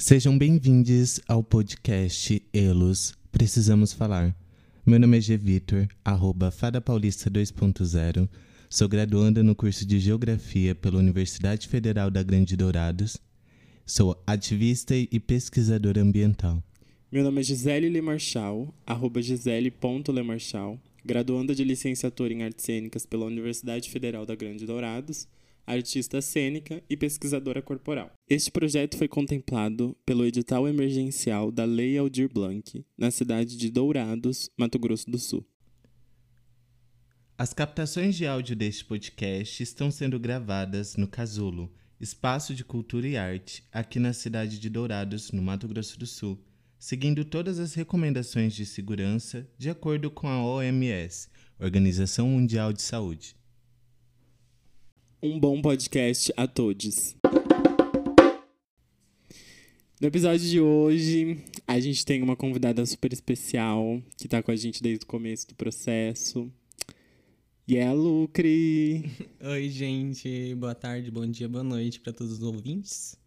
Sejam bem-vindos ao podcast Elos Precisamos Falar. Meu nome é G. Vitor, arroba Fada Paulista 2.0. Sou graduanda no curso de Geografia pela Universidade Federal da Grande Dourados. Sou ativista e pesquisadora ambiental. Meu nome é Gisele Lemarchal, arroba gisele.lemarchal, graduanda de licenciatura em Artes Cênicas pela Universidade Federal da Grande Dourados, artista cênica e pesquisadora corporal. Este projeto foi contemplado pelo edital emergencial da Lei Aldir Blanc, na cidade de Dourados, Mato Grosso do Sul. As captações de áudio deste podcast estão sendo gravadas no Casulo, Espaço de Cultura e Arte, aqui na cidade de Dourados, no Mato Grosso do Sul seguindo todas as recomendações de segurança de acordo com a OMS, Organização Mundial de Saúde. Um bom podcast a todos. No episódio de hoje, a gente tem uma convidada super especial que está com a gente desde o começo do processo. E é a Lucre. Oi, gente. Boa tarde, bom dia, boa noite para todos os ouvintes.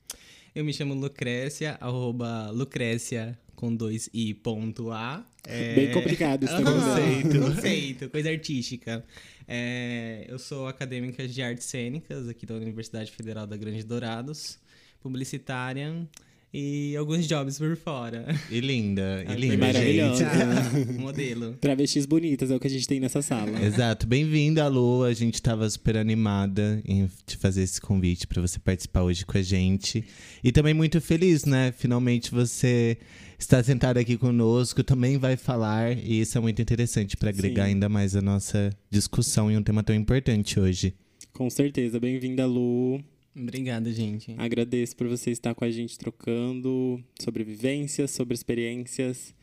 Eu me chamo Lucrécia, arroba Lucrécia com dois i ponto A. É... Bem complicado esse conceito. conceito, coisa artística. É... Eu sou acadêmica de artes cênicas aqui da Universidade Federal da Grande Dourados, publicitária e alguns jobs por fora. E linda, e linda, maravilhosa. Modelo. Travestis bonitas é o que a gente tem nessa sala. Exato. Bem-vinda, Lu. A gente estava super animada em te fazer esse convite para você participar hoje com a gente. E também muito feliz, né? Finalmente você está sentado aqui conosco, também vai falar, e isso é muito interessante para agregar Sim. ainda mais a nossa discussão em um tema tão importante hoje. Com certeza. Bem-vinda, Lu. Obrigada, gente. Agradeço por você estar com a gente trocando sobre vivências, sobre experiências.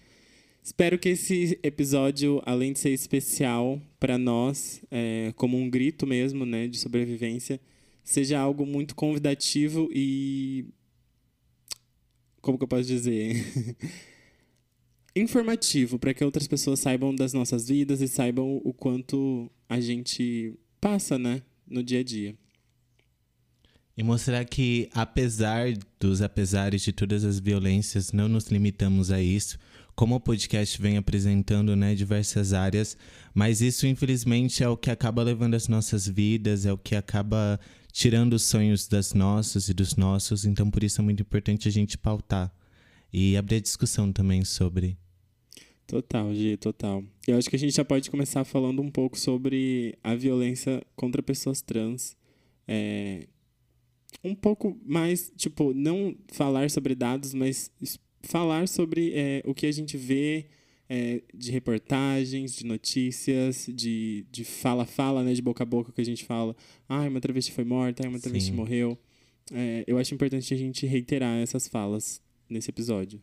Espero que esse episódio, além de ser especial para nós, é, como um grito mesmo, né, de sobrevivência, seja algo muito convidativo e como que eu posso dizer? informativo para que outras pessoas saibam das nossas vidas e saibam o quanto a gente passa, né, no dia a dia. E mostrar que, apesar dos apesares de todas as violências, não nos limitamos a isso. Como o podcast vem apresentando né, diversas áreas, mas isso, infelizmente, é o que acaba levando as nossas vidas, é o que acaba tirando os sonhos das nossas e dos nossos. Então, por isso é muito importante a gente pautar e abrir a discussão também sobre. Total, Gi, total. Eu acho que a gente já pode começar falando um pouco sobre a violência contra pessoas trans. É, um pouco mais, tipo, não falar sobre dados, mas falar sobre é, o que a gente vê é, de reportagens, de notícias, de, de fala-fala, né, de boca a boca que a gente fala. Ah, uma travesti foi morta, uma travesti Sim. morreu. É, eu acho importante a gente reiterar essas falas nesse episódio.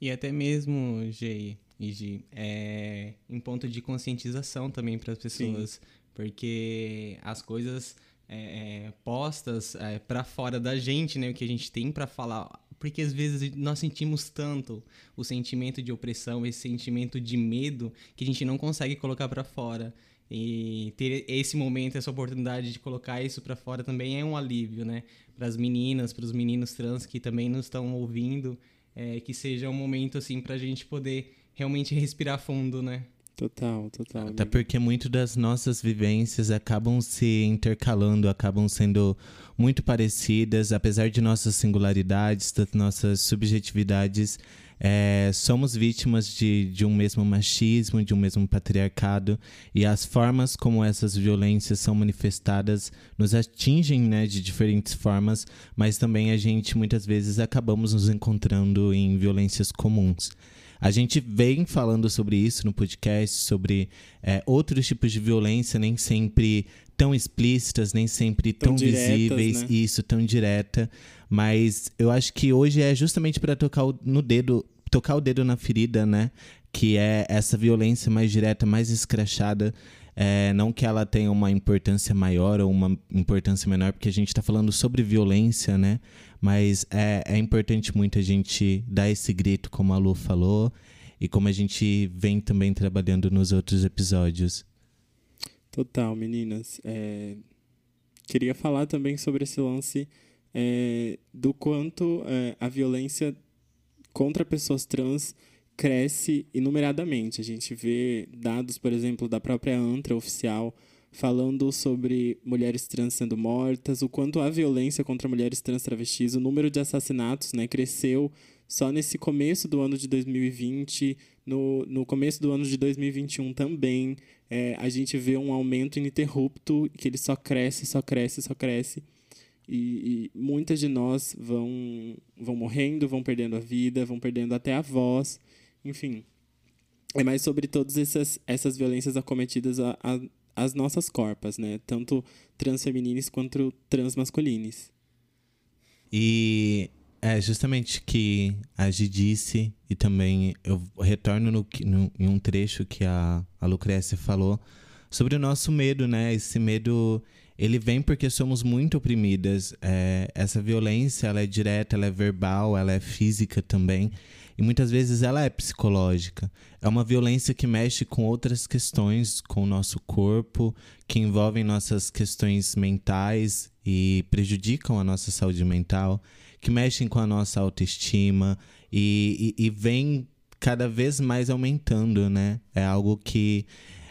E até mesmo, G e G, é, em ponto de conscientização também para as pessoas. Sim. Porque as coisas é, é, postas é, para fora da gente, né? O que a gente tem para falar. Porque às vezes nós sentimos tanto o sentimento de opressão, esse sentimento de medo, que a gente não consegue colocar para fora. E ter esse momento, essa oportunidade de colocar isso para fora também é um alívio, né? Para as meninas, para os meninos trans que também nos estão ouvindo, é, que seja um momento assim para a gente poder realmente respirar fundo, né? Total, total. Até porque muito das nossas vivências acabam se intercalando, acabam sendo muito parecidas, apesar de nossas singularidades, das nossas subjetividades. É, somos vítimas de, de um mesmo machismo, de um mesmo patriarcado, e as formas como essas violências são manifestadas nos atingem né, de diferentes formas, mas também a gente muitas vezes acabamos nos encontrando em violências comuns. A gente vem falando sobre isso no podcast, sobre é, outros tipos de violência, nem sempre tão explícitas, nem sempre tão, tão diretas, visíveis, né? isso, tão direta. Mas eu acho que hoje é justamente para tocar no dedo, tocar o dedo na ferida, né? Que é essa violência mais direta, mais escrachada. É, não que ela tenha uma importância maior ou uma importância menor, porque a gente está falando sobre violência, né? Mas é, é importante muito a gente dar esse grito, como a Lu falou, e como a gente vem também trabalhando nos outros episódios. Total, meninas. É... Queria falar também sobre esse lance é, do quanto é, a violência contra pessoas trans cresce inumeradamente. A gente vê dados, por exemplo, da própria ANTRA oficial falando sobre mulheres trans sendo mortas, o quanto a violência contra mulheres trans travestis, o número de assassinatos né, cresceu só nesse começo do ano de 2020, no, no começo do ano de 2021 também, é, a gente vê um aumento ininterrupto, que ele só cresce, só cresce, só cresce. E, e, muitas de nós vão, vão morrendo, vão perdendo a vida, vão perdendo até a voz, enfim. É mais sobre todas essas, essas violências acometidas a, a, às nossas corpas, né? Tanto transfemininas quanto transmasculinas. E é justamente que a Gi disse, e também eu retorno no, no, em um trecho que a, a Lucrécia falou, sobre o nosso medo, né? Esse medo, ele vem porque somos muito oprimidas. É, essa violência, ela é direta, ela é verbal, ela é física também. E muitas vezes ela é psicológica. É uma violência que mexe com outras questões, com o nosso corpo, que envolvem nossas questões mentais e prejudicam a nossa saúde mental que mexem com a nossa autoestima e, e, e vem cada vez mais aumentando, né? É algo que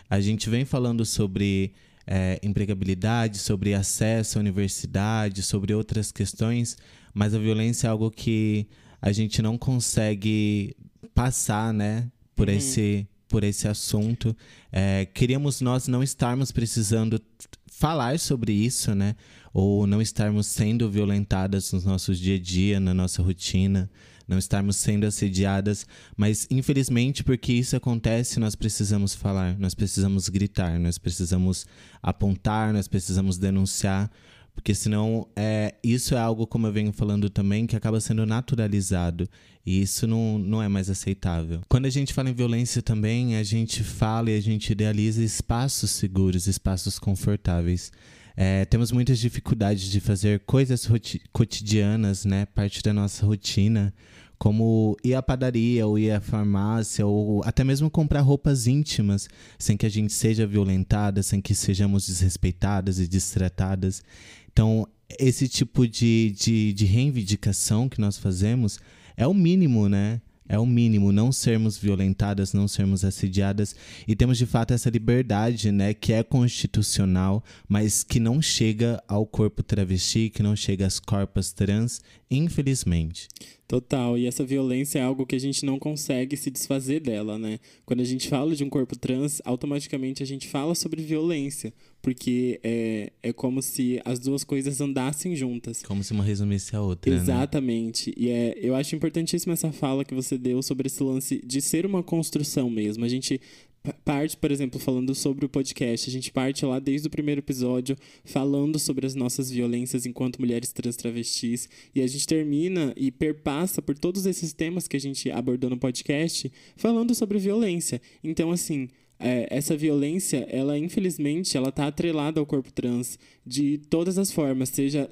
a gente vem falando sobre é, empregabilidade, sobre acesso à universidade, sobre outras questões, mas a violência é algo que a gente não consegue passar, né? Por uhum. esse por esse assunto. É, queríamos nós não estarmos precisando falar sobre isso, né? ou não estarmos sendo violentadas no nosso dia a dia, na nossa rotina, não estarmos sendo assediadas, mas infelizmente porque isso acontece, nós precisamos falar, nós precisamos gritar, nós precisamos apontar, nós precisamos denunciar, porque senão é, isso é algo, como eu venho falando também, que acaba sendo naturalizado. E isso não, não é mais aceitável. Quando a gente fala em violência também, a gente fala e a gente idealiza espaços seguros, espaços confortáveis. É, temos muitas dificuldades de fazer coisas cotidianas, né? Parte da nossa rotina, como ir à padaria, ou ir à farmácia, ou até mesmo comprar roupas íntimas, sem que a gente seja violentada, sem que sejamos desrespeitadas e distratadas. Então, esse tipo de, de, de reivindicação que nós fazemos é o mínimo, né? É o mínimo, não sermos violentadas, não sermos assediadas e temos de fato essa liberdade, né, que é constitucional, mas que não chega ao corpo travesti, que não chega às corpas trans, infelizmente. Total, e essa violência é algo que a gente não consegue se desfazer dela, né? Quando a gente fala de um corpo trans, automaticamente a gente fala sobre violência, porque é, é como se as duas coisas andassem juntas. Como se uma resumisse a outra. Né? Exatamente. Né? E é, eu acho importantíssima essa fala que você deu sobre esse lance de ser uma construção mesmo. A gente parte, por exemplo, falando sobre o podcast. A gente parte lá desde o primeiro episódio falando sobre as nossas violências enquanto mulheres trans travestis. E a gente termina e perpassa por todos esses temas que a gente abordou no podcast falando sobre violência. Então, assim. É, essa violência, ela infelizmente, ela tá atrelada ao corpo trans de todas as formas, seja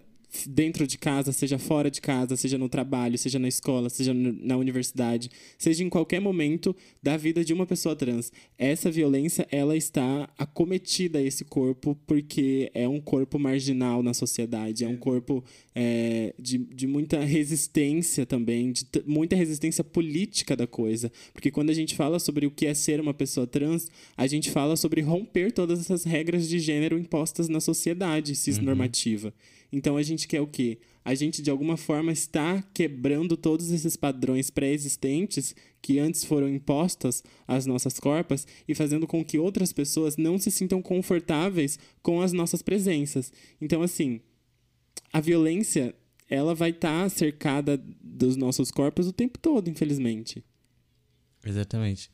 dentro de casa, seja fora de casa, seja no trabalho, seja na escola, seja na universidade, seja em qualquer momento da vida de uma pessoa trans. Essa violência, ela está acometida a esse corpo porque é um corpo marginal na sociedade, é um corpo é, de, de muita resistência também, de muita resistência política da coisa. Porque quando a gente fala sobre o que é ser uma pessoa trans, a gente fala sobre romper todas essas regras de gênero impostas na sociedade cisnormativa. Uhum. Então a gente quer o quê? A gente de alguma forma está quebrando todos esses padrões pré-existentes que antes foram impostos às nossas corpas e fazendo com que outras pessoas não se sintam confortáveis com as nossas presenças. Então assim, a violência ela vai estar tá cercada dos nossos corpos o tempo todo, infelizmente. Exatamente.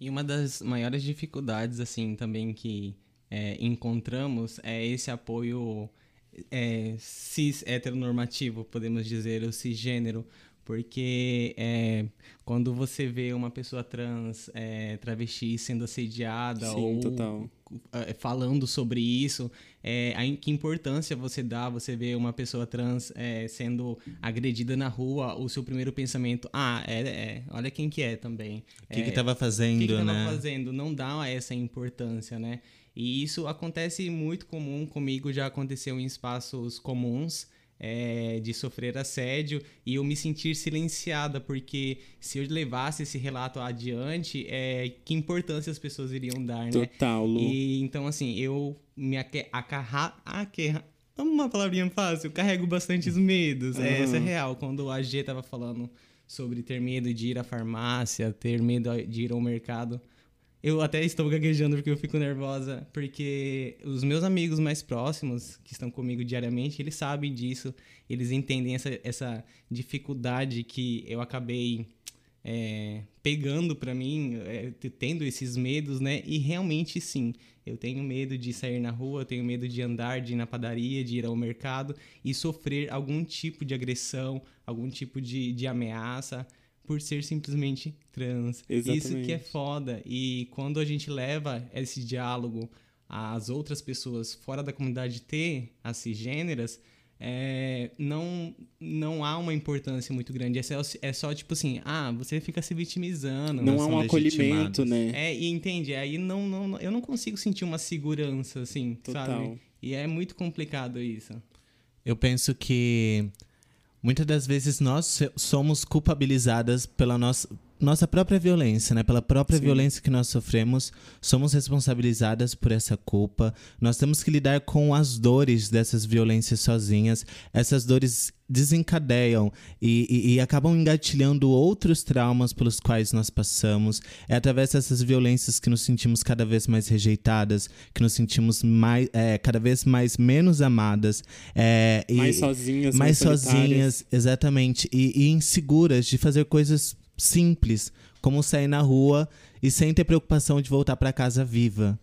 E uma das maiores dificuldades, assim, também que é, encontramos é esse apoio é, cis heteronormativo, podemos dizer, o cisgênero, porque é, quando você vê uma pessoa trans, é, travesti sendo assediada Sim, ou total. É, falando sobre isso, é, a, que importância você dá, você vê uma pessoa trans é, sendo agredida na rua, o seu primeiro pensamento, ah, é, é olha quem que é também. O que estava fazendo, que que né? fazendo? Não dá essa importância, né? E isso acontece muito comum comigo, já aconteceu em espaços comuns. é, de sofrer assédio e eu me sentir silenciada, porque se eu levasse esse relato adiante, é, que importância as pessoas iriam dar, né? Total, Lu. E, então, assim, eu me acarra, acarra, uma palavrinha fácil, eu carrego bastantes medos. Uhum. Essa é real. Quando a G tava falando sobre ter medo de ir à farmácia, ter medo de ir ao mercado, eu até estou gaguejando porque eu fico nervosa, porque os meus amigos mais próximos, que estão comigo diariamente, eles sabem disso, eles entendem essa, essa dificuldade que eu acabei é, pegando para mim, é, tendo esses medos, né? E realmente sim, eu tenho medo de sair na rua, eu tenho medo de andar, de ir na padaria, de ir ao mercado e sofrer algum tipo de agressão, algum tipo de, de ameaça por ser simplesmente trans. Exatamente. Isso que é foda. E quando a gente leva esse diálogo às outras pessoas fora da comunidade T, as cisgêneras, é, não, não há uma importância muito grande. É só, é só tipo assim, ah, você fica se vitimizando. Não há um acolhimento, né? É, e entende? Aí não, não, eu não consigo sentir uma segurança, assim, Total. sabe? E é muito complicado isso. Eu penso que muitas das vezes nós somos culpabilizadas pela nossa nossa própria violência, né? Pela própria Sim. violência que nós sofremos, somos responsabilizadas por essa culpa. Nós temos que lidar com as dores dessas violências sozinhas. Essas dores desencadeiam e, e, e, acabam engatilhando outros traumas pelos quais nós passamos. É através dessas violências que nos sentimos cada vez mais rejeitadas, que nos sentimos mais, é, cada vez mais menos amadas. É, mais sozinhas. Mais, mais sozinhas, exatamente. E, e inseguras de fazer coisas simples, como sair na rua e sem ter preocupação de voltar para casa viva.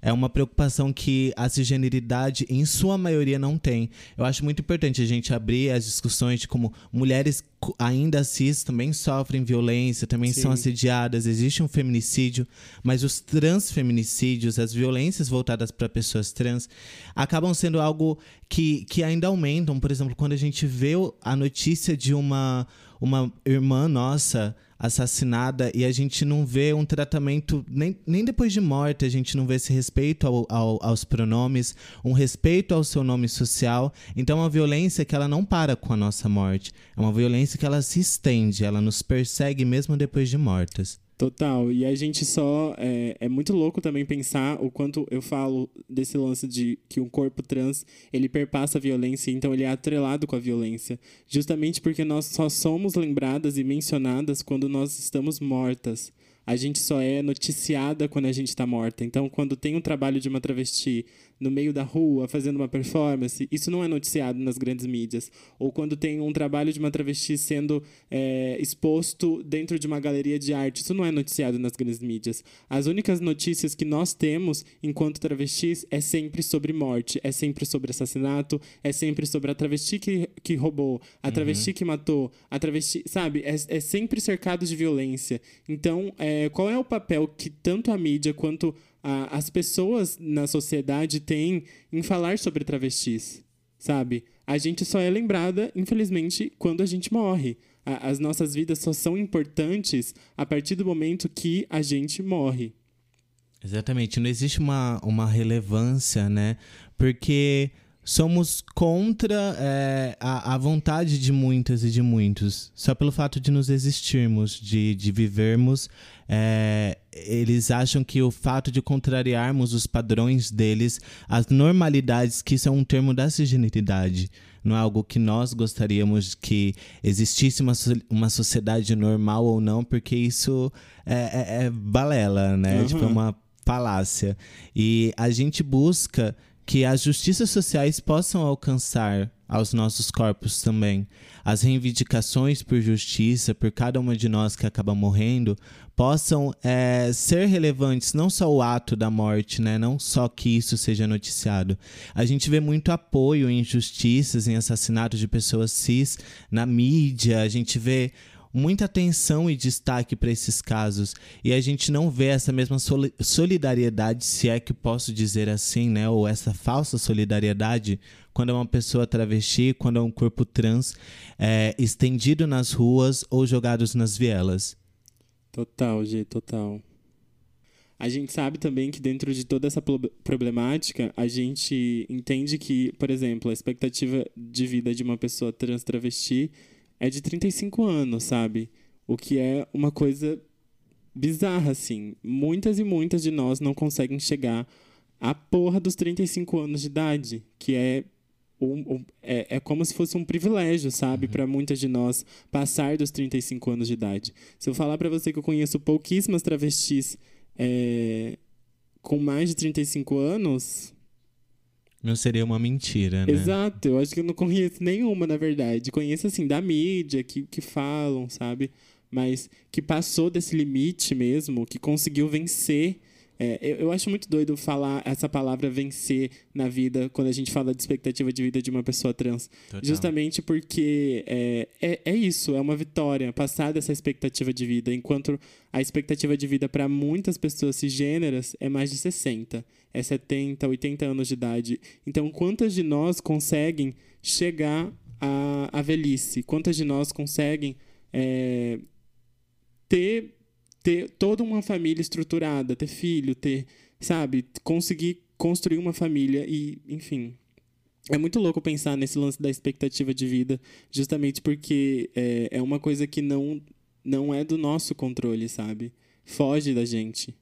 É uma preocupação que a cisgeneridade, em sua maioria, não tem. Eu acho muito importante a gente abrir as discussões de como mulheres ainda cis também sofrem violência, também Sim. são assediadas, existe um feminicídio, mas os transfeminicídios, as violências voltadas para pessoas trans, acabam sendo algo que, que ainda aumentam. Por exemplo, quando a gente vê a notícia de uma uma irmã nossa assassinada e a gente não vê um tratamento, nem, nem depois de morte, a gente não vê esse respeito ao, ao, aos pronomes, um respeito ao seu nome social. Então é uma violência que ela não para com a nossa morte. É uma violência que ela se estende, ela nos persegue mesmo depois de mortas. Total. E a gente só. É, é, muito louco também pensar o quanto eu falo desse lance de que um corpo trans ele perpassa a violência, então ele é atrelado com a violência. Justamente porque nós só somos lembradas e mencionadas quando nós estamos mortas a gente só é noticiada quando a gente está morta. Então, quando tem um trabalho de uma travesti no meio da rua fazendo uma performance, isso não é noticiado nas grandes mídias. Ou quando tem um trabalho de uma travesti sendo é, exposto dentro de uma galeria de arte, isso não é noticiado nas grandes mídias. As únicas notícias que nós temos enquanto travestis é sempre sobre morte, é sempre sobre assassinato, é sempre sobre a travesti que, que roubou, a travesti uhum. que matou, a travesti, sabe? É, é sempre cercado de violência. Então, é, qual é o papel que tanto a mídia quanto a, as pessoas na sociedade têm em falar sobre travestis, sabe? A gente só é lembrada, infelizmente, quando a gente morre. A, as nossas vidas só são importantes a partir do momento que a gente morre. Exatamente, não existe uma, uma relevância, né? Porque somos contra é, a, a, vontade de muitas e de muitos. Só pelo fato de nos existirmos, de, de vivermos, é, eles acham que o fato de contrariarmos os padrões deles, as normalidades, que isso é um termo da cisgeneridade, não é algo que nós gostaríamos que existisse uma, uma sociedade normal ou não, porque isso é, é, é balela, né? Uhum. Tipo, é uma falácia. E a gente busca que as justiças sociais possam alcançar aos nossos corpos também. As reivindicações por justiça, por cada uma de nós que acaba morrendo, possam é, ser relevantes, não só o ato da morte, né? não só que isso seja noticiado. A gente vê muito apoio em injustiças, em assassinatos de pessoas cis na mídia, a gente vê muita atenção e destaque para esses casos e a gente não vê essa mesma solidariedade, se é que posso dizer assim, né, ou essa falsa solidariedade quando é uma pessoa travesti, quando é um corpo trans é, estendido nas ruas ou jogados nas vielas. Total, G, total. a gente sabe também que dentro de toda essa problemática, a gente entende que, por exemplo, a expectativa de vida de uma pessoa trans travesti é de 35 anos, sabe? O que é uma coisa bizarra, assim. Muitas e muitas de nós não conseguem chegar à porra dos 35 anos de idade, que é um, um, é, é como se fosse um privilégio, sabe, uhum. para muitas de nós passar dos 35 anos de idade. Se eu falar para você que eu conheço pouquíssimas travestis é, com mais de 35 anos. Não seria uma mentira, né? Exato, eu acho que eu não conheço nenhuma, na verdade. Conheço, assim, da mídia, que, que falam, sabe? Mas que passou desse limite mesmo, que conseguiu vencer é, eu, eu, acho muito doido falar essa palavra vencer na vida quando a gente fala de expectativa de vida de uma pessoa trans. Total. Justamente porque é, é, é, isso, é uma vitória passar dessa expectativa de vida, enquanto a expectativa de vida para muitas pessoas cisgêneras é mais de 60, é 70, 80 anos de idade. Então, quantas de nós conseguem chegar à, à velhice? Quantas de nós conseguem é, ter ter toda uma família estruturada, ter filho, ter, sabe, conseguir construir uma família e, enfim. É muito louco pensar nesse lance da expectativa de vida, justamente porque é, é uma coisa que não, não é do nosso controle, sabe? Foge da gente.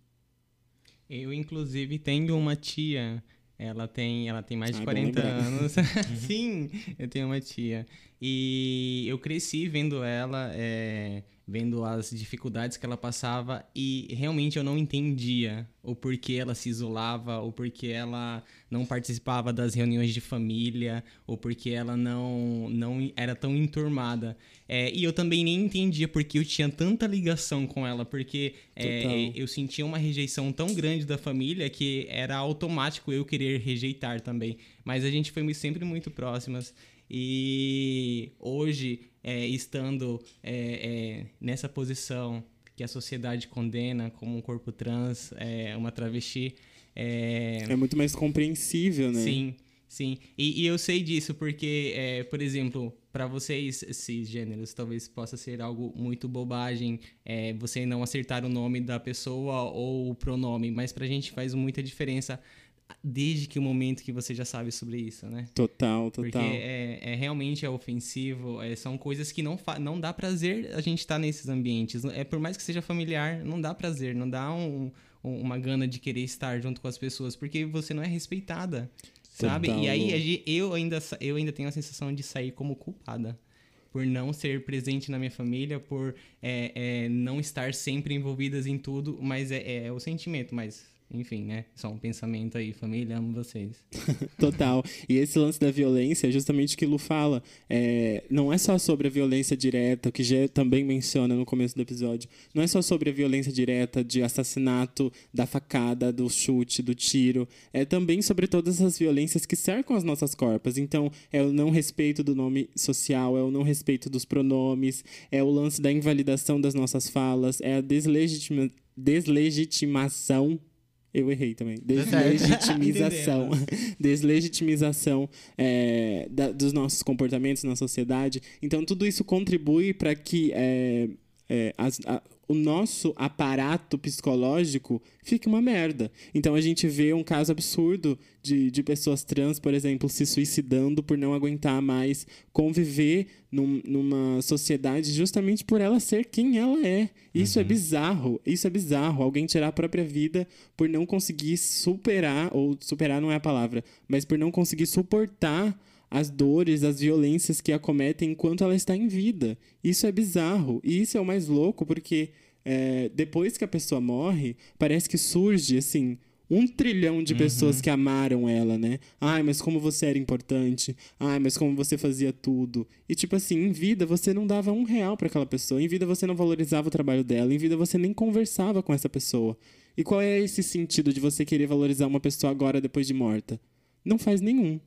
Eu, inclusive, tenho uma tia ela tem, ela tem mais de ah, 40 anos. Sim, eu tenho uma tia. E eu cresci vendo ela, é, vendo as dificuldades que ela passava e realmente eu não entendia o porquê ela se isolava, o porquê ela não participava das reuniões de família, o porquê ela não, não era tão enturmada. É, e eu também nem entendia porque eu tinha tanta ligação com ela, porque é, eu sentia uma rejeição tão grande da família que era automático eu querer rejeitar também. Mas a gente foi sempre muito próximas. E hoje, é, estando é, é, nessa posição que a sociedade condena como um corpo trans, é, uma travesti. É, é muito mais compreensível, né? Sim, sim. E, e eu sei disso porque, por exemplo, para vocês cisgêneros, talvez possa ser algo muito bobagem é, você não acertar o nome da pessoa ou o pronome, mas pra gente faz muita diferença desde que o momento que você já sabe sobre isso, né? Total, total. Porque é, é realmente é ofensivo, é, são coisas que não, não dá prazer a gente estar tá nesses ambientes. É por mais que seja familiar, não dá prazer, não dá um, um, uma gana de querer estar junto com as pessoas, porque você não é respeitada, sabe? Total. E aí eu ainda, eu ainda tenho a sensação de sair como culpada por não ser presente na minha família, por é, é, não estar sempre envolvidas em tudo, mas é, é o sentimento, mas enfim, né? Só um pensamento aí, família, amo vocês. Total. E esse lance da violência é justamente o que Lu fala. É, não é só sobre a violência direta, que já também menciona no começo do episódio. Não é só sobre a violência direta de assassinato, da facada, do chute, do tiro. É também sobre todas as violências que cercam as nossas corpas. Então, é o não respeito do nome social, é o não respeito dos pronomes, é o lance da invalidação das nossas falas, é a deslegitima deslegitimação eu errei também. Deslegitimização. deslegitimização é, da, dos nossos comportamentos na sociedade. Então, tudo isso contribui para que é, é, as, a, o nosso aparato psicológico fique uma merda. Então a gente vê um caso absurdo de, de pessoas trans, por exemplo, se suicidando por não aguentar mais conviver num, numa sociedade justamente por ela ser quem ela é. Isso é uhum. é bizarro. Isso é bizarro. Alguém tirar a própria vida por não conseguir superar, ou superar não é a palavra, mas por não conseguir suportar as dores, as violências que acometem enquanto ela está em vida. Isso é bizarro. E isso é o mais louco porque é, depois que a pessoa morre, parece que surge assim. Um trilhão de uhum. pessoas que amaram ela, né? Ai, mas como você era importante. Ai, mas como você fazia tudo. E, tipo assim, em vida você não dava um real para aquela pessoa. Em vida você não valorizava o trabalho dela. Em vida você nem conversava com essa pessoa. E qual é esse sentido de você querer valorizar uma pessoa agora depois de morta? Não faz nenhum.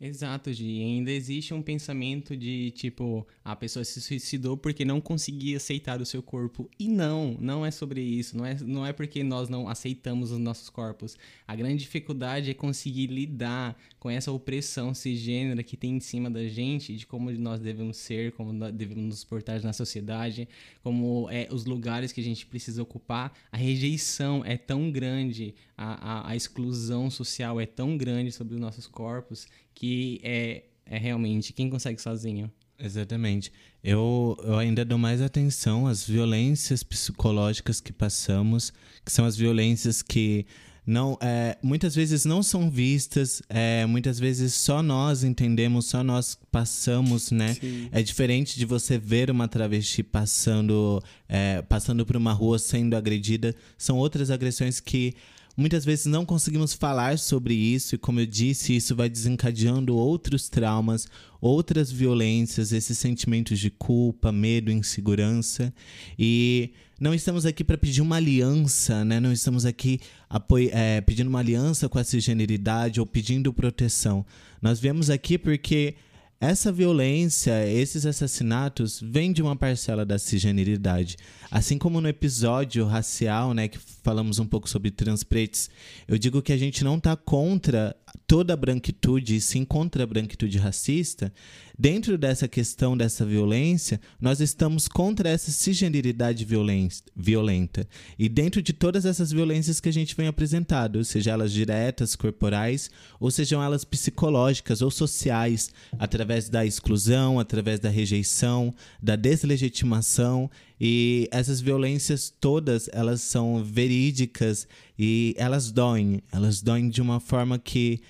Exato, Gi. Ainda existe um pensamento de tipo, a pessoa se suicidou porque não conseguia aceitar o seu corpo. E não, não é sobre isso. Não é, não é porque nós não aceitamos os nossos corpos. A grande dificuldade é conseguir lidar com essa opressão cisgênera que tem em cima da gente, de como nós devemos ser, como devemos nos portar na sociedade, como é, os lugares que a gente precisa ocupar. A rejeição é tão grande, a, a, a exclusão social é tão grande sobre os nossos corpos que é, é realmente quem consegue sozinho. Exatamente. Eu, eu ainda dou mais atenção às violências psicológicas que passamos, que são as violências que não é, muitas vezes não são vistas, é, muitas vezes só nós entendemos, só nós passamos, né? Sim. É diferente de você ver uma travesti passando, é, passando por uma rua sendo agredida. São outras agressões que Muitas vezes não conseguimos falar sobre isso, e como eu disse, isso vai desencadeando outros traumas, outras violências, esses sentimentos de culpa, medo, insegurança. E não estamos aqui para pedir uma aliança, né? Não estamos aqui é, pedindo uma aliança com a cisgeneridade ou pedindo proteção. Nós viemos aqui porque essa violência, esses assassinatos, vêm de uma parcela da cisgeneridade. Assim como no episódio racial, né, que falamos um pouco sobre transpretes, eu digo que a gente não está contra toda a branquitude, e sim contra a branquitude racista, dentro dessa questão dessa violência, nós estamos contra essa cisgeneridade violenta. E dentro de todas essas violências que a gente vem apresentado, seja elas diretas, corporais, ou sejam elas psicológicas ou sociais, através da exclusão, através da rejeição, da deslegitimação e essas violências todas, elas são verídicas e elas doem. Elas doem de uma forma que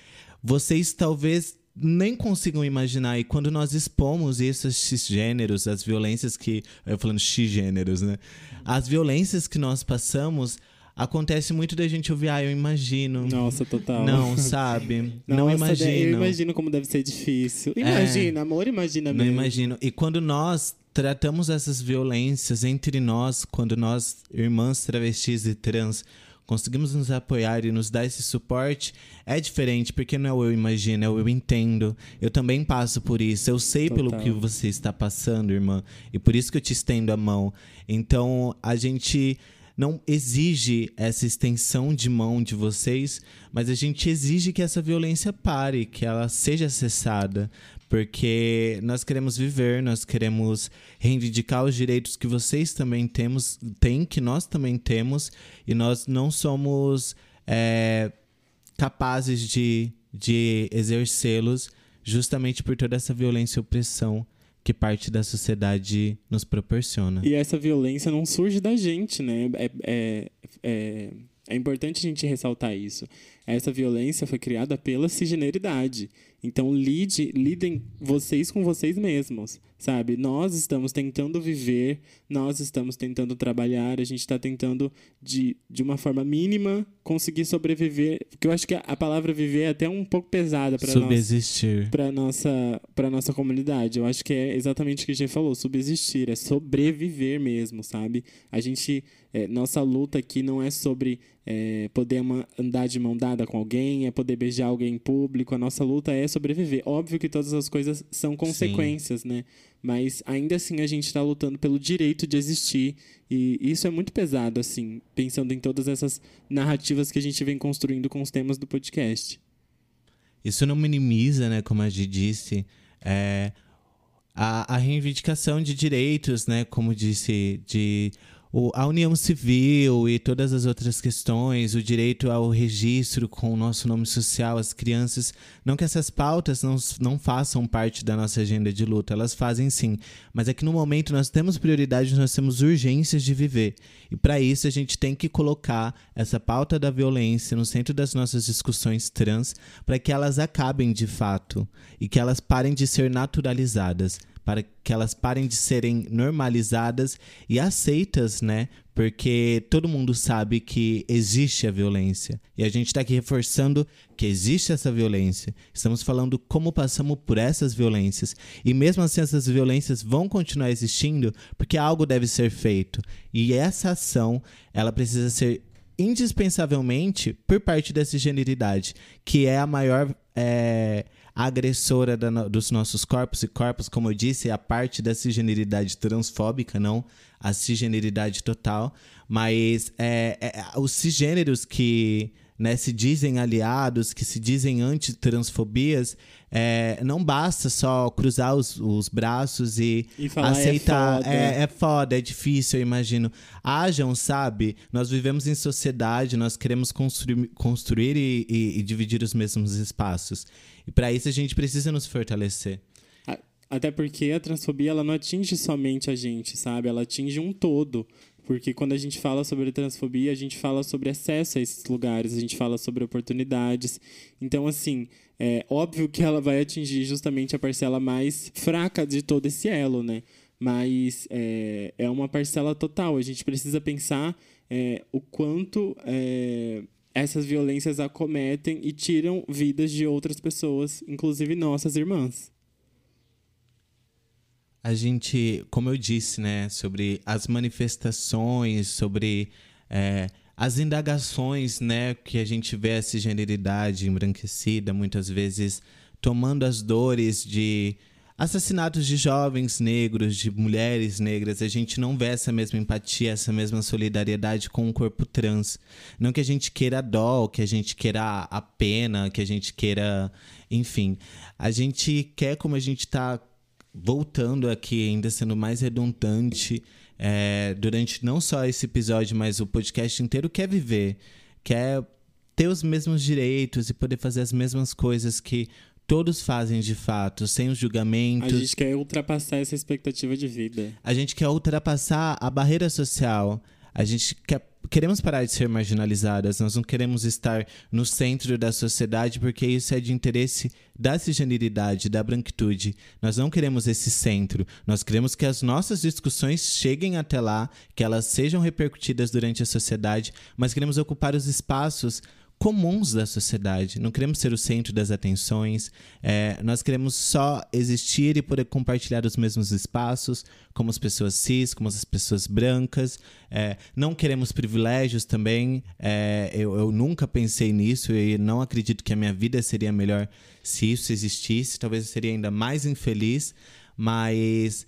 vocês talvez nem consigam imaginar. E quando nós expomos esses cisgêneros, as violências que. Eu falando x-gêneros, né? As violências que nós passamos. Acontece muito da gente ouvir, ah, eu imagino. Nossa, total. Não, sabe? Nossa, não imagino. Eu imagino como deve ser difícil. É. Imagina, é, amor, imagina mesmo. Não imagino. E quando nós tratamos essas violências entre nós, quando nós, irmãs travestis e trans, conseguimos nos apoiar e nos dar esse suporte, é diferente, porque não é o eu imagino, é o eu entendo. Eu também passo por isso, eu sei Total. pelo que você está passando, irmã, e por isso que eu te estendo a mão. Então, a gente não exige essa extensão de mão de vocês, mas a gente exige que essa violência pare, que ela seja cessada, porque nós queremos viver, nós queremos reivindicar os direitos que vocês também temos, têm, que nós também temos, e nós não somos é, capazes de, de exercê-los justamente por toda essa violência e opressão que parte da sociedade nos proporciona. E essa violência não surge da gente, né? É, é, é, é importante a gente ressaltar isso. Essa violência foi criada pela cisgeneridade. Então, lide, lidem vocês com vocês mesmos, sabe? Nós estamos tentando viver, nós estamos tentando trabalhar, a gente está tentando, de, de uma forma mínima, conseguir sobreviver. Porque eu acho que a palavra viver é até um pouco pesada para Subsistir. Para nossa, para nossa comunidade. Eu acho que é exatamente o que a gente falou, subsistir, é sobreviver mesmo, sabe? A gente, é, nossa luta aqui não é sobre é, poder andar de mão dada com alguém, é poder beijar alguém em público. A nossa luta é sobreviver. Óbvio que todas as coisas são consequências, Sim. né? Mas ainda assim a gente está lutando pelo direito de existir. E isso é muito pesado, assim, pensando em todas essas narrativas que a gente vem construindo com os temas do podcast. Isso não minimiza, né, como a gente disse, é, a, a reivindicação de direitos, né, como disse, de o, a união civil e todas as outras questões, o direito ao registro com o nosso nome social, as crianças. Não que essas pautas não, não façam parte da nossa agenda de luta, elas fazem sim. Mas é que no momento nós temos prioridade, nós temos urgências de viver. E para isso a gente tem que colocar essa pauta da violência no centro das nossas discussões trans, para que elas acabem de fato e que elas parem de ser naturalizadas para que elas parem de serem normalizadas e aceitas, né? Porque todo mundo sabe que existe a violência. E a gente está aqui reforçando que existe essa violência. Estamos falando como passamos por essas violências. E mesmo assim, essas violências vão continuar existindo porque algo deve ser feito. E essa ação, ela precisa ser indispensavelmente por parte dessa generidade, que é a maior. É, agressora da, dos nossos corpos e corpos, como eu disse, é a parte da cisgeneridade transfóbica, não a cisgeneridade total. Mas é, é, os cisgêneros que né, se dizem aliados, que se dizem anti-transfobias, é, não basta só cruzar os, os braços e, E falar, "É aceitar. foda." É, é foda, é difícil, eu imagino. Hajam, sabe? Nós vivemos em sociedade, nós queremos construir, construir e, e- e dividir os mesmos espaços. E para isso a gente precisa nos fortalecer. Até porque a transfobia ela não atinge somente a gente, sabe? Ela atinge um todo. Porque quando a gente fala sobre transfobia, a gente fala sobre acesso a esses lugares, a gente fala sobre oportunidades. Então, assim, é óbvio que ela vai atingir justamente a parcela mais fraca de todo esse elo, né? Mas é, é uma parcela total. A gente precisa pensar é, o quanto é, essas violências acometem e tiram vidas de outras pessoas, inclusive nossas irmãs. A gente, como eu disse, né, sobre as manifestações, sobre é, as indagações, né, que a gente vê essa generalidade embranquecida, muitas vezes tomando as dores de assassinatos de jovens negros, de mulheres negras, a gente não vê essa mesma empatia, essa mesma solidariedade com o corpo trans. Não que a gente queira dó, que a gente queira a pena, que a gente queira, enfim, a gente quer como a gente tá voltando aqui, ainda sendo mais redundante, é, durante não só esse episódio, mas o podcast inteiro, quer viver, quer ter os mesmos direitos e poder fazer as mesmas coisas que todos fazem de fato, sem os A julgamentos. gente quer ultrapassar essa expectativa de vida. A gente quer ultrapassar a barreira social. A gente quer, queremos parar de ser marginalizadas. Nós não queremos estar no centro da sociedade porque isso é de interesse da cisgeneridade, da branquitude. Nós não queremos esse centro. Nós queremos que as nossas discussões cheguem até lá, que elas sejam repercutidas durante a sociedade, mas queremos ocupar os espaços comuns da sociedade. Não queremos ser o centro das atenções. É, nós queremos só existir e poder compartilhar os mesmos espaços, como as pessoas cis, como as pessoas brancas. É, não queremos privilégios também. É, eu, eu nunca pensei nisso e não acredito que a minha vida seria melhor se isso existisse. Talvez eu seria ainda mais infeliz, mas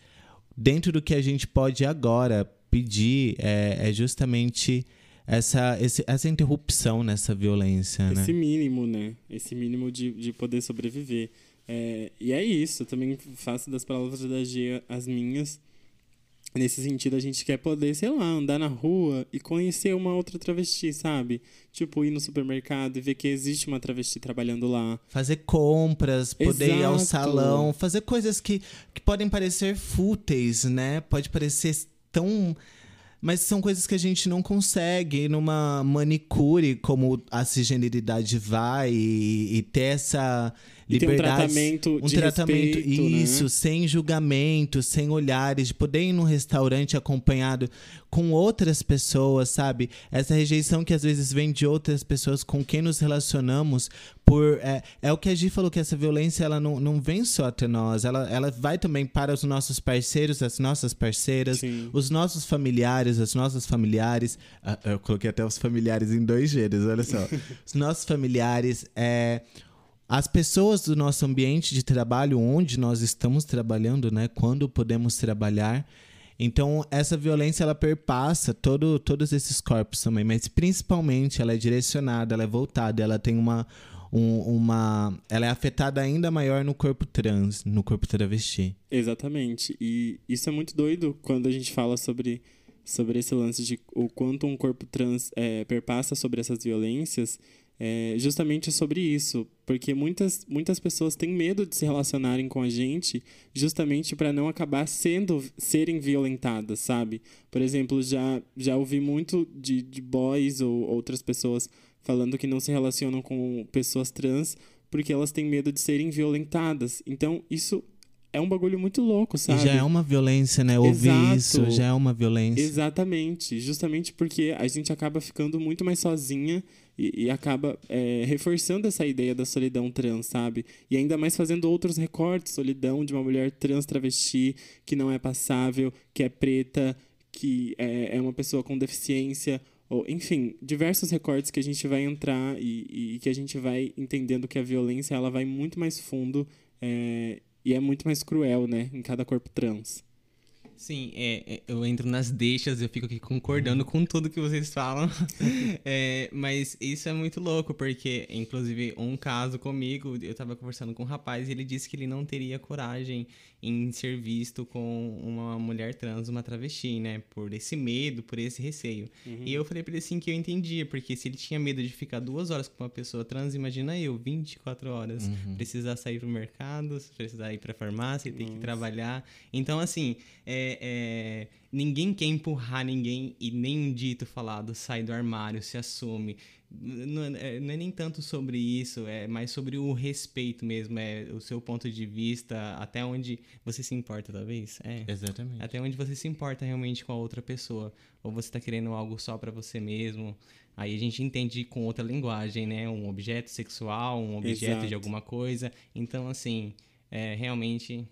dentro do que a gente pode agora pedir é, é justamente essa, esse- essa interrupção nessa violência, né? Esse mínimo, né? Esse mínimo de, de poder sobreviver. É, e é isso, eu também faço das palavras da Gia as minhas. Nesse sentido, a gente quer poder, sei lá, andar na rua e conhecer uma outra travesti, sabe? Tipo, ir no supermercado e ver que existe uma travesti trabalhando lá. Fazer compras, poder ir ao Exato. salão, fazer coisas que, que podem parecer fúteis, né? Pode parecer tão. Mas são coisas que a gente não consegue numa manicure como a cisgeneridade vai e, e ter essa E ter um liberdade. tratamento um de tratamento respeito, né? isso, sem julgamento, sem olhares, de poder ir num restaurante acompanhado com outras pessoas, sabe? Essa rejeição que às vezes vem de outras pessoas com quem nos relacionamos por é, é o que a Gi falou que essa violência ela não, não vem só até nós, ela, ela vai também para os nossos parceiros, as nossas parceiras, Sim. os nossos familiares, as nossas familiares. Ah, eu coloquei até os familiares em dois gêneros, olha só. os nossos familiares, é, as pessoas do nosso ambiente de trabalho, onde nós estamos trabalhando, né? Quando podemos trabalhar. Então, essa violência, ela perpassa todo, todos esses corpos também, mas principalmente ela é direcionada, ela é voltada, ela tem uma, um- uma... Ela é afetada ainda maior no corpo trans, no corpo travesti. Exatamente. E isso é muito doido quando a gente fala sobre, sobre esse lance de o quanto um corpo trans é, perpassa sobre essas violências. É justamente sobre isso. Porque muitas, muitas pessoas têm medo de se relacionarem com a gente justamente para não acabar sendo serem violentadas, sabe? Por exemplo, já, já ouvi muito de, de boys ou outras pessoas falando que não se relacionam com pessoas trans porque elas têm medo de serem violentadas. Então, isso é um bagulho muito louco, sabe? E já é uma violência, né? Ouvir Exato. isso já é uma violência. Exatamente. Justamente porque a gente acaba ficando muito mais sozinha e, e acaba é, reforçando essa ideia da solidão trans, sabe? E ainda mais fazendo outros recortes. Solidão de uma mulher trans travesti que não é passável, que é preta, que é, é uma pessoa com deficiência ou, enfim, diversos recortes que a gente vai entrar e, e que a gente vai entendendo que a violência ela vai muito mais fundo é, e é muito mais cruel, né, em cada corpo trans. Sim, é, é, eu entro nas deixas, eu fico aqui concordando com tudo que vocês falam. é, mas isso é muito louco, porque, inclusive, um caso comigo, eu tava conversando com um rapaz e ele disse que ele não teria coragem em ser visto com uma mulher trans, uma travesti, né? Por esse medo, por esse receio. Uhum. E eu falei pra ele assim que eu entendia, porque se ele tinha medo de ficar duas horas com uma pessoa trans, imagina eu, 24 horas, uhum. precisar sair pro mercado, precisar ir pra farmácia, ter que trabalhar. Então, assim, é, é, ninguém quer empurrar ninguém e nem um dito falado sai do armário, se assume. Não é, não é, nem tanto sobre isso, é mais sobre o respeito mesmo, é o seu ponto de vista, até onde você se importa, talvez. É. Exatamente. Até onde você se importa realmente com a outra pessoa. Ou você está querendo algo só para você mesmo. Aí a gente entende com outra linguagem, né? Um objeto sexual, um objeto Exato. de alguma coisa. Então, assim, é, realmente.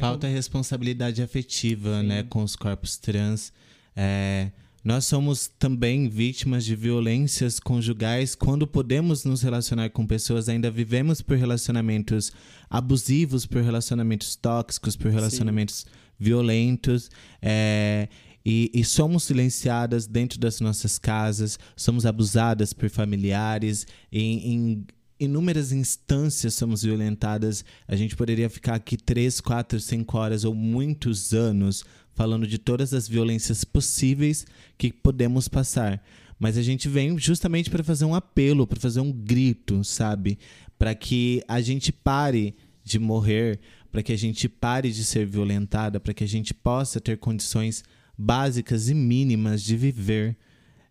Falta responsabilidade afetiva, Sim. né, com os corpos trans. É, nós somos também vítimas de violências conjugais quando podemos nos relacionar com pessoas, ainda vivemos por relacionamentos abusivos, por relacionamentos tóxicos, por relacionamentos Sim. violentos. É, e, e, somos silenciadas dentro das nossas casas, somos abusadas por familiares, em, em inúmeras instâncias somos violentadas. A gente poderia ficar aqui três, quatro, cinco horas ou muitos anos falando de todas as violências possíveis que podemos passar. Mas a gente vem justamente para fazer um apelo, para fazer um grito, sabe? Para que a gente pare de morrer, para que a gente pare de ser violentada, para que a gente possa ter condições básicas e mínimas de viver,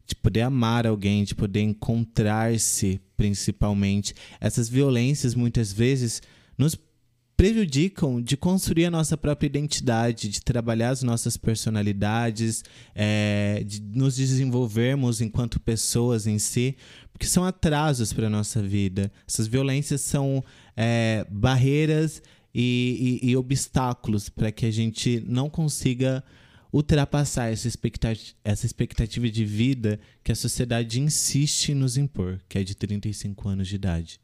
de poder amar alguém, de poder encontrar-se, principalmente. Essas violências muitas vezes nos prejudicam de construir a nossa própria identidade, de trabalhar as nossas personalidades, é, de nos desenvolvermos enquanto pessoas em si, porque são atrasos para a nossa vida. Essas violências são é, barreiras e, e, e obstáculos para que a gente não consiga ultrapassar essa expectativa, essa expectativa de vida que a sociedade insiste em nos impor, que é de 35 anos de idade.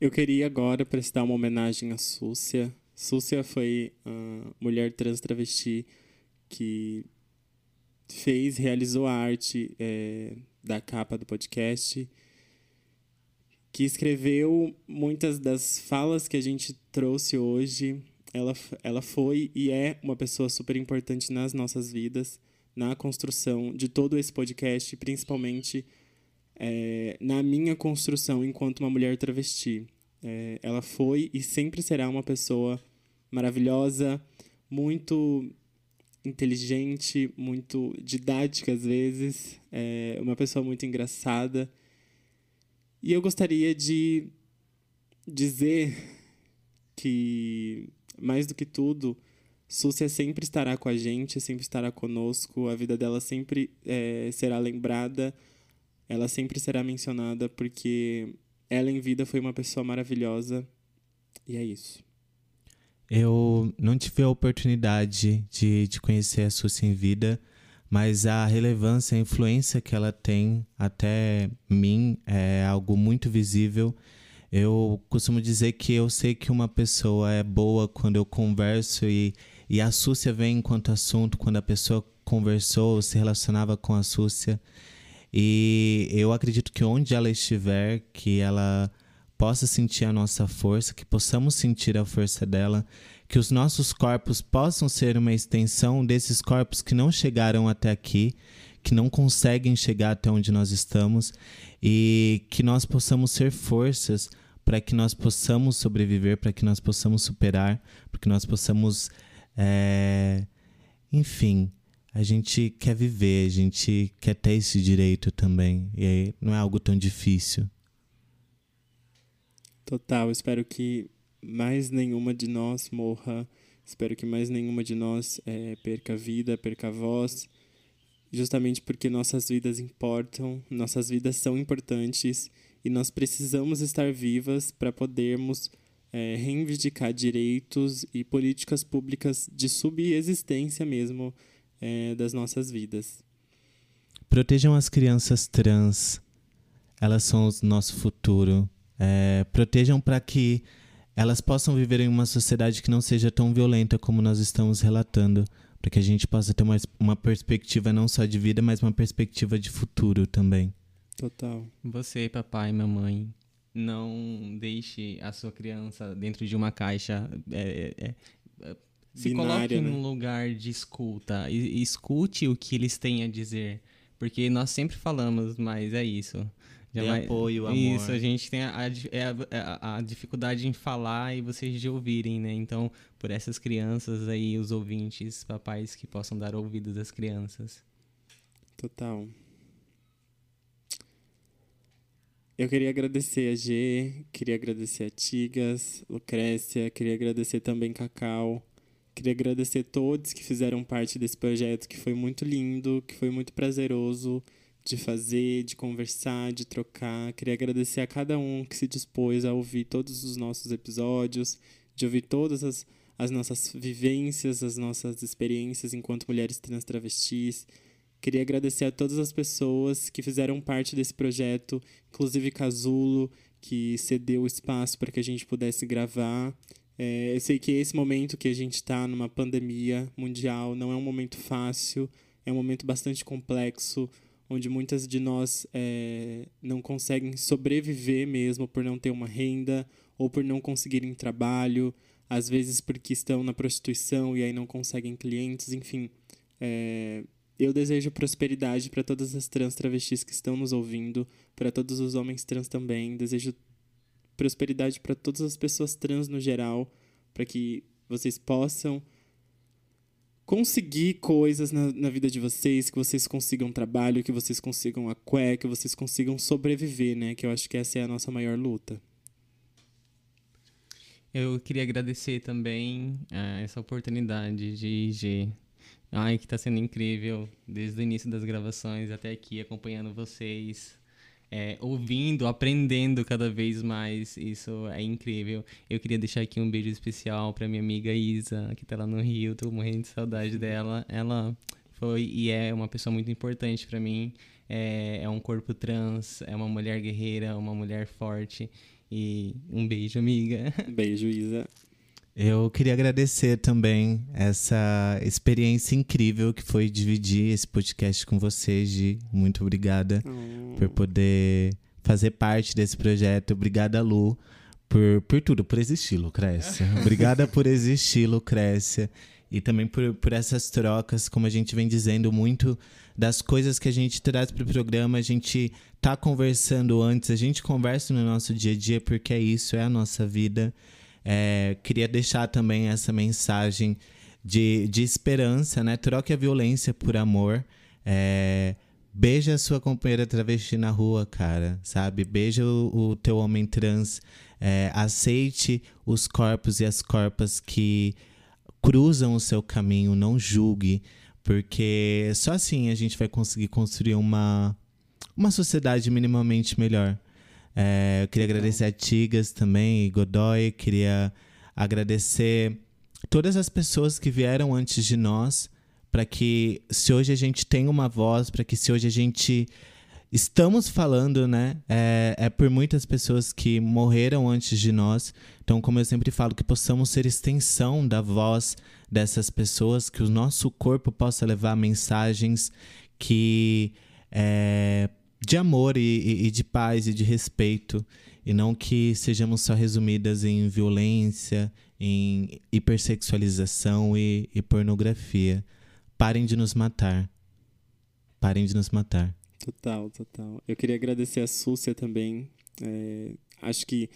Eu queria agora prestar uma homenagem à Súcia. Súcia foi a mulher trans travesti que fez, realizou a arte é, da capa do podcast, que escreveu muitas das falas que a gente trouxe hoje. Ela, ela foi e é uma pessoa super importante nas nossas vidas, na construção de todo esse podcast, principalmente é, na minha construção enquanto uma mulher travesti. É, ela foi e sempre será uma pessoa maravilhosa, muito inteligente, muito didática às vezes, é uma pessoa muito engraçada. E eu gostaria de dizer que, mais do que tudo, Súcia sempre estará com a gente, sempre estará conosco, a vida dela sempre é, será lembrada ela sempre será mencionada porque ela em vida foi uma pessoa maravilhosa. E é isso. Eu não tive a oportunidade de, de conhecer a Suzy em vida, mas a relevância, a influência que ela tem até mim é algo muito visível. Eu costumo dizer que eu sei que uma pessoa é boa quando eu converso e, e a Súcia vem enquanto assunto, quando a pessoa conversou, se relacionava com a Súcia. E eu acredito que onde ela estiver, que ela possa sentir a nossa força, que possamos sentir a força dela, que os nossos corpos possam ser uma extensão desses corpos que não chegaram até aqui, que não conseguem chegar até onde nós estamos e que nós possamos ser forças para que nós possamos sobreviver, para que nós possamos superar, para que nós possamos, é... enfim, a gente quer viver, a gente quer ter esse direito também. E aí não é algo tão difícil. Total, espero que mais nenhuma de nós morra. Espero que mais nenhuma de nós é, perca vida, perca voz. Justamente porque nossas vidas importam, nossas vidas são importantes e nós precisamos estar vivas para podermos é, reivindicar direitos e políticas públicas de subexistência mesmo é, das nossas vidas. protejam as crianças trans. Elas são o nosso futuro. É, protejam para que elas possam viver em uma sociedade que não seja tão violenta como nós estamos relatando, para que a gente possa ter uma, uma perspectiva não só de vida, mas uma perspectiva de futuro também. Total. Você, papai mamãe, não deixe a sua criança dentro de uma caixa. É, é, é se Binária, coloque né? num lugar de escuta e, e escute o que eles têm a dizer. Porque nós sempre falamos, mas é isso. Jamais... apoio, amor. Isso, a gente tem a, a, é a, a, dificuldade em falar e vocês de ouvirem, né? Então, por essas crianças aí, os ouvintes, papais que possam dar ouvidos às crianças. Total. Eu queria agradecer a G, queria agradecer a Tigas, Lucrécia, queria agradecer também Cacau. Queria agradecer todos que fizeram parte desse projeto, que foi muito lindo, que foi muito prazeroso de fazer, de conversar, de trocar. Queria agradecer a cada um que se dispôs a ouvir todos os nossos episódios, de ouvir todas as, as nossas vivências, as nossas experiências enquanto mulheres trans travestis. Queria agradecer a todas as pessoas que fizeram parte desse projeto, inclusive Casulo, que cedeu o espaço para que a gente pudesse gravar. É, eu sei que esse momento que a gente está numa pandemia mundial não é um momento fácil, é um momento bastante complexo, onde muitas de nós é, não conseguem sobreviver mesmo por não ter uma renda ou por não conseguirem trabalho, às vezes porque estão na prostituição e aí não conseguem clientes, enfim. É, eu desejo prosperidade para todas as trans travestis que estão nos ouvindo, para todos os homens trans também. Desejo prosperidade para todas as pessoas trans no geral, para que vocês possam conseguir coisas na, na vida de vocês, que vocês consigam trabalho, que vocês consigam a cué, que vocês consigam sobreviver, né? Que eu acho que essa é a nossa maior luta. Eu queria agradecer também uh, essa oportunidade de IG. Ai, que está sendo incrível desde o início das gravações até aqui, acompanhando vocês é, ouvindo, aprendendo cada vez mais. Isso é incrível. Eu queria deixar aqui um beijo especial para minha amiga Isa, que tá lá no Rio. Tô morrendo de saudade dela. Ela foi e é uma pessoa muito importante para mim. É, é um corpo trans, é uma mulher guerreira, uma mulher forte. E um beijo, amiga. Beijo, Isa. Eu queria agradecer também essa experiência incrível que foi dividir esse podcast com você, Gi. Muito obrigada oh. por poder fazer parte desse projeto. Obrigada, Lu, por, por tudo, por existir, Lucrécia. Obrigada por existir, Lucrécia. E também por, por essas trocas, como a gente vem dizendo, muito das coisas que a gente traz para o programa, a gente tá conversando antes, a gente conversa no nosso dia a dia, porque é isso, é a nossa vida. É, queria deixar também essa mensagem de, de esperança, né? Troque a violência por amor. É, beija a sua companheira travesti na rua, cara, sabe? Beija o, o teu homem trans. É, aceite os corpos e as corpas que cruzam o seu caminho, não julgue, porque só assim a gente vai conseguir construir uma, uma sociedade minimamente melhor. É, eu queria agradecer a Tigas também, e Godoy. Queria agradecer todas as pessoas que vieram antes de nós, para que se hoje a gente tem uma voz, para que se hoje a gente estamos falando, né, é, é, por muitas pessoas que morreram antes de nós. Então, como eu sempre falo, que possamos ser extensão da voz dessas pessoas, que o nosso corpo possa levar mensagens que é, de amor e, e, de paz e de respeito, e não que sejamos só resumidas em violência, em hipersexualização e, e pornografia. Parem de nos matar. Parem de nos matar. Total, total. Eu queria agradecer a Súcia também. É, acho que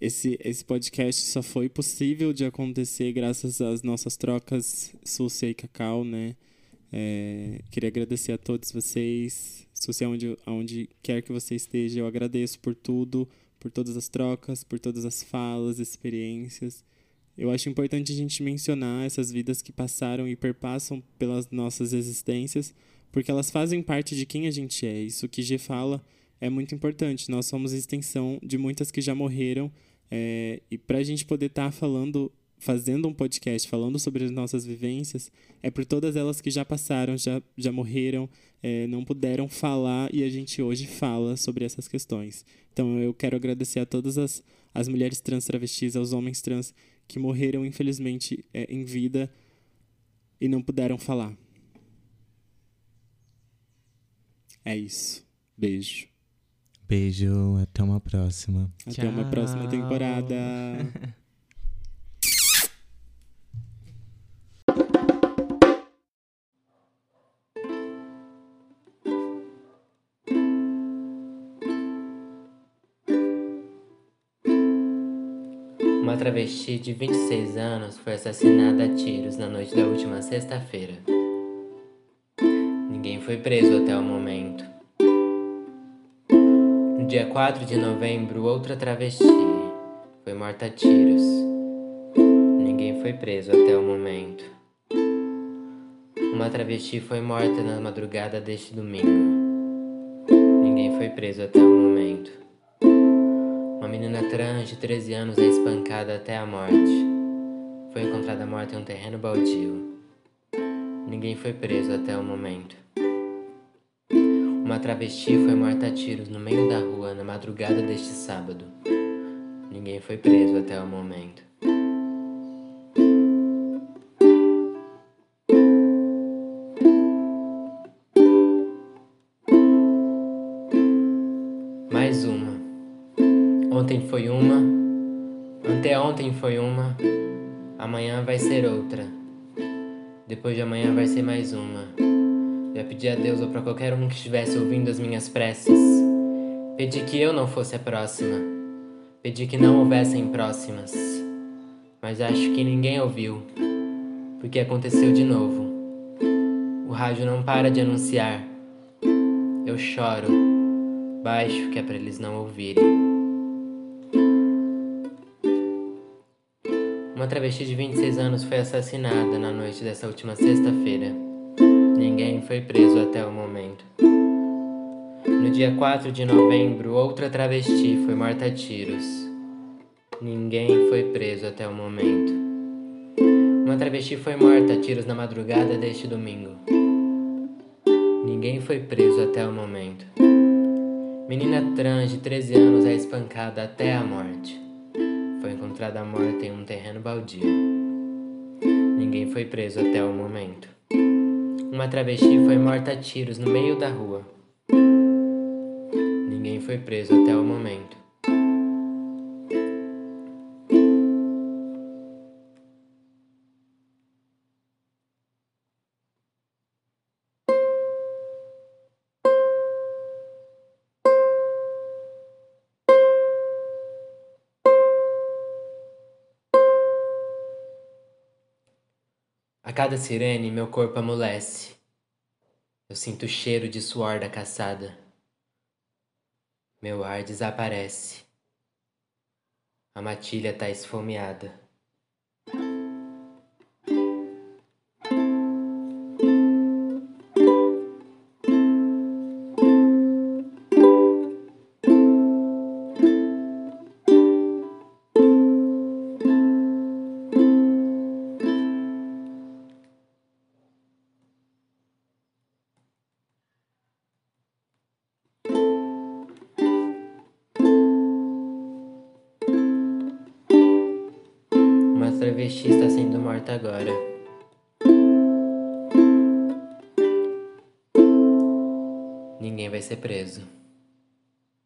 esse, esse podcast só foi possível de acontecer graças às nossas trocas Súcia e Cacau, né? É, queria agradecer a todos vocês. Se onde, onde quer que você esteja, eu agradeço por tudo, por todas as trocas, por todas as falas, experiências. Eu acho importante a gente mencionar essas vidas que passaram e perpassam pelas nossas existências, porque elas fazem parte de quem a gente é. Isso que G fala é muito importante. Nós somos extensão de muitas que já morreram, é, e para a gente poder estar tá falando fazendo um podcast falando sobre as nossas vivências é por todas elas que já passaram, já, já morreram, é, não puderam falar e a gente hoje fala sobre essas questões. Então eu quero agradecer a todas as, as mulheres trans travestis, aos homens trans que morreram, infelizmente, é, em vida e não puderam falar. É isso. Beijo. Beijo, até uma próxima. Até Tchau. uma próxima temporada. travesti de 26 anos foi assassinada a tiros na noite da última sexta-feira. Ninguém foi preso até o momento. No dia 4 de novembro, outra travesti foi morta a tiros. Ninguém foi preso até o momento. Uma travesti foi morta na madrugada deste domingo. Ninguém foi preso até o momento. Uma menina trans de 13 anos é espancada até a morte. Foi encontrada morta em um terreno baldio. Ninguém foi preso até o momento. Uma travesti foi morta a tiros no meio da rua na madrugada deste sábado. Ninguém foi preso até o momento. Foi uma, anteontem foi uma, amanhã vai ser outra. Depois de amanhã vai ser mais uma. Já pedi a Deus ou para qualquer um que estivesse ouvindo as minhas preces. Pedi que eu não fosse a próxima. Pedi que não houvessem próximas. Mas acho que ninguém ouviu, porque aconteceu de novo. O rádio não para de anunciar. Eu choro, baixo que é para eles não ouvirem. Uma travesti de 26 anos foi assassinada na noite dessa última sexta-feira. Ninguém foi preso até o momento. No dia 4 de novembro, outra travesti foi morta a tiros. Ninguém foi preso até o momento. Uma travesti foi morta a tiros na madrugada deste domingo. Ninguém foi preso até o momento. Menina trans de 13 anos é espancada até a morte encontrada morta em um terreno baldio. Ninguém foi preso até o momento. Uma travesti foi morta a tiros no meio da rua. Ninguém foi preso até o momento. A cada sirene meu corpo amolece. Eu sinto o cheiro de suor da caçada. Meu ar desaparece. A matilha tá esfomeada. Agora. Ninguém vai ser preso.